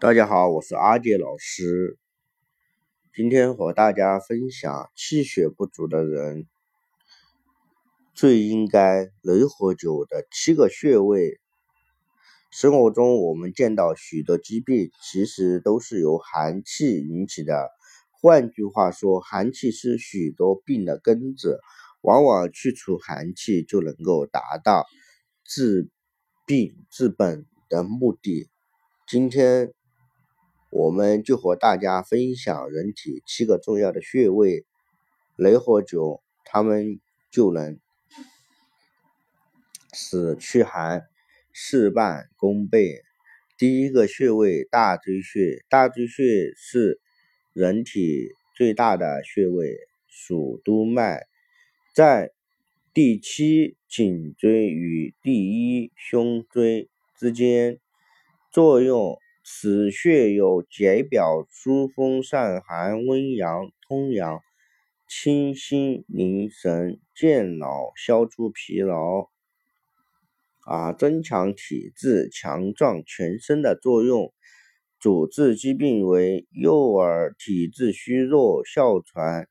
大家好，我是阿杰老师。今天和大家分享气血不足的人最应该雷火灸的七个穴位。生活中我们见到许多疾病，其实都是由寒气引起的。换句话说，寒气是许多病的根子。往往去除寒气，就能够达到治病治本的目的。今天。我们就和大家分享人体七个重要的穴位，雷火灸，它们就能使驱寒事半功倍。第一个穴位大椎穴，大椎穴是人体最大的穴位，属督脉，在第七颈椎与第一胸椎之间，作用。此穴有解表疏风散寒温阳通阳清心宁神健脑消除疲劳啊增强体质强壮全身的作用。主治疾病为幼儿体质虚弱哮喘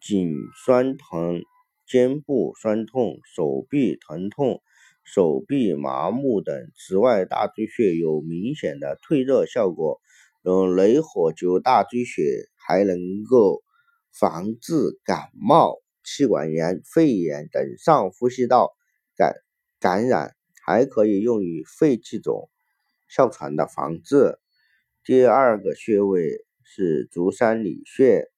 颈酸疼肩部酸痛手臂疼痛。手臂麻木等。此外，大椎穴有明显的退热效果。用雷火灸大椎穴，还能够防治感冒、气管炎、肺炎等上呼吸道感感染，还可以用于肺气肿、哮喘的防治。第二个穴位是足三里穴，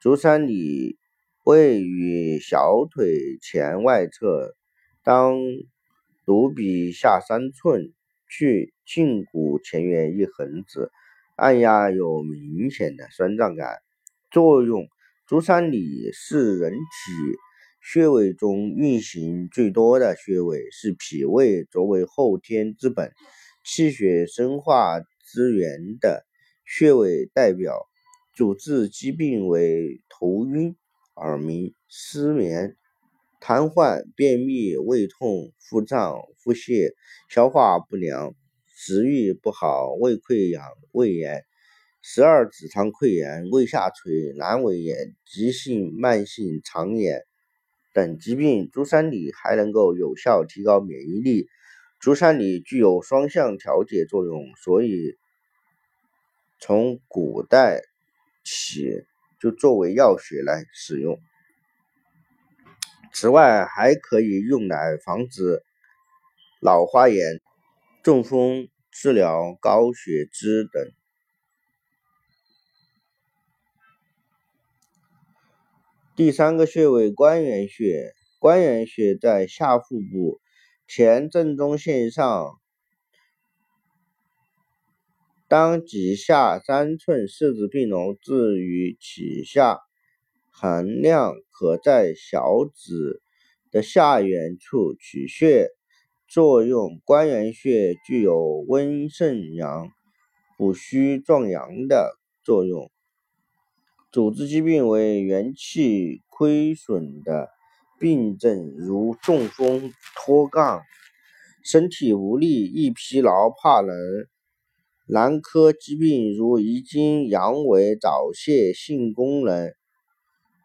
足三里位于小腿前外侧，当。足比下三寸，距胫骨前缘一横指，按压有明显的酸胀感。作用：足三里是人体穴位中运行最多的穴位，是脾胃作为后天之本、气血生化之源的穴位代表。主治疾病为头晕、耳鸣、失眠。瘫痪、便秘、胃痛、腹胀、腹泻、消化不良、食欲不好、胃溃疡、胃炎、十二指肠溃疡、胃下垂、阑尾炎、急性慢性肠炎等疾病，足三里还能够有效提高免疫力。足三里具有双向调节作用，所以从古代起就作为药学来使用。此外，还可以用来防止老花眼、中风、治疗高血脂等。第三个穴位关元穴，关元穴在下腹部前正中线上，当脐下三寸四指并拢置于脐下。含量可在小指的下缘处取穴，作用关元穴具有温肾阳、补虚壮阳的作用。主治疾病为元气亏损的病症，如中风、脱肛、身体无力、易疲劳、怕冷；男科疾病如遗精、阳痿、早泄、性功能。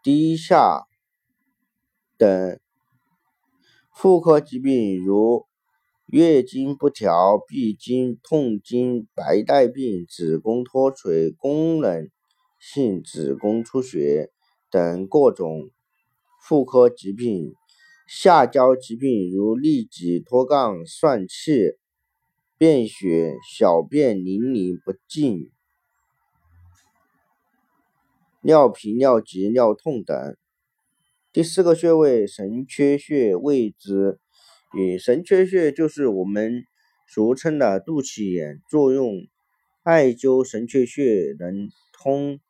低下等妇科疾病，如月经不调、闭经、痛经、白带病、子宫脱垂、功能性子宫出血等各种妇科疾病；下焦疾病，如痢疾、脱肛、疝气、便血、小便淋漓不尽。尿频、尿急、尿痛等。第四个穴位神阙穴位置，与神阙穴就是我们俗称的肚脐眼。作用：艾灸神阙穴能通，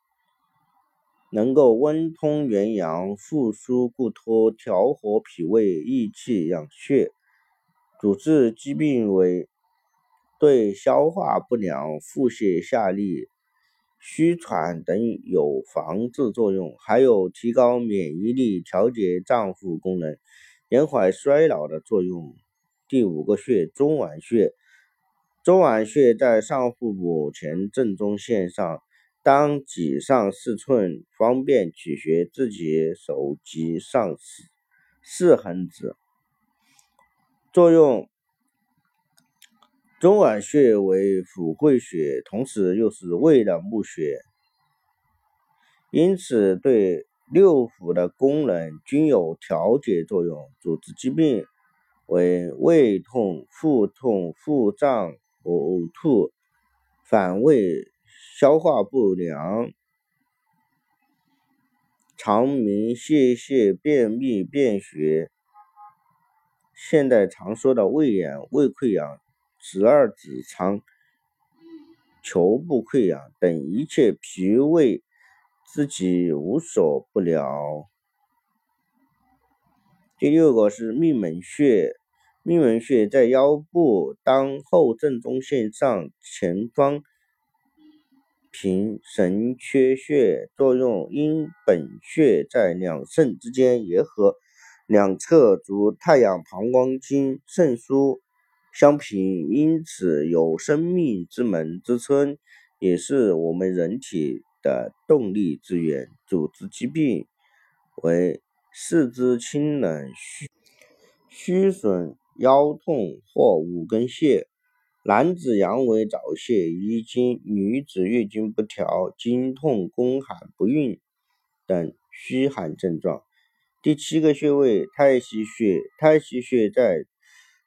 能够温通元阳，复苏固脱，调和脾胃，益气养血。主治疾病为对消化不良、腹泻下痢。虚喘等有防治作用，还有提高免疫力、调节脏腑功能、延缓衰老的作用。第五个穴中脘穴，中脘穴在上腹部前正中线上，当脊上四寸，方便取穴。自己手及上四四横指。作用：中脘穴为府会穴，同时又是胃的募穴，因此对六腑的功能均有调节作用。主治疾病为胃痛、腹痛、腹胀。呕吐、反胃、消化不良、肠鸣、泄泻、便秘、便血，现代常说的胃炎、胃溃疡、十二指肠球部溃疡等一切脾胃之疾无所不疗。第六个是命门穴。命门穴在腰部当后正中线上前方，平神阙穴。作用：因本穴在两肾之间，也和两侧足太阳膀胱经、肾腧相平，因此有生命之门之称，也是我们人体的动力之源。组织疾病为四肢清冷、虚虚损。腰痛或五更泻，男子阳痿早泄遗精，女子月经不调、经痛、宫寒不孕等虚寒症状。第七个穴位太溪穴，太溪穴在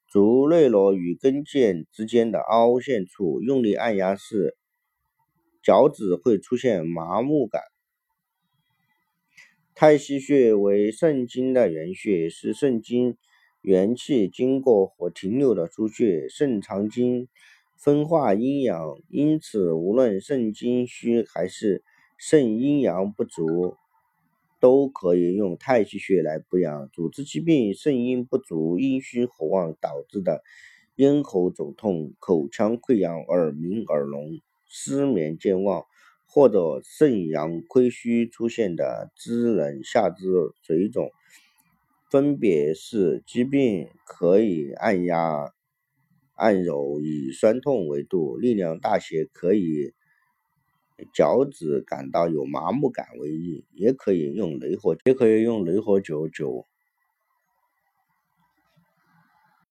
足内踝与跟腱之间的凹陷处，用力按压时，脚趾会出现麻木感。太溪穴为肾经的原穴，是肾经。元气经过或停留的腧穴，肾藏精，分化阴阳，因此无论肾精虚还是肾阴阳不足，都可以用太溪穴来补养。组织疾病：肾阴不足、阴虚火旺导致的咽喉肿痛、口腔溃疡、耳鸣、耳聋、失眠、健忘，或者肾阳亏虚出现的肢冷、下肢水肿。分别是疾病可以按压、按揉，以酸痛为度；力量大些，可以脚趾感到有麻木感为宜，也可以用雷火，也可以用雷火灸灸。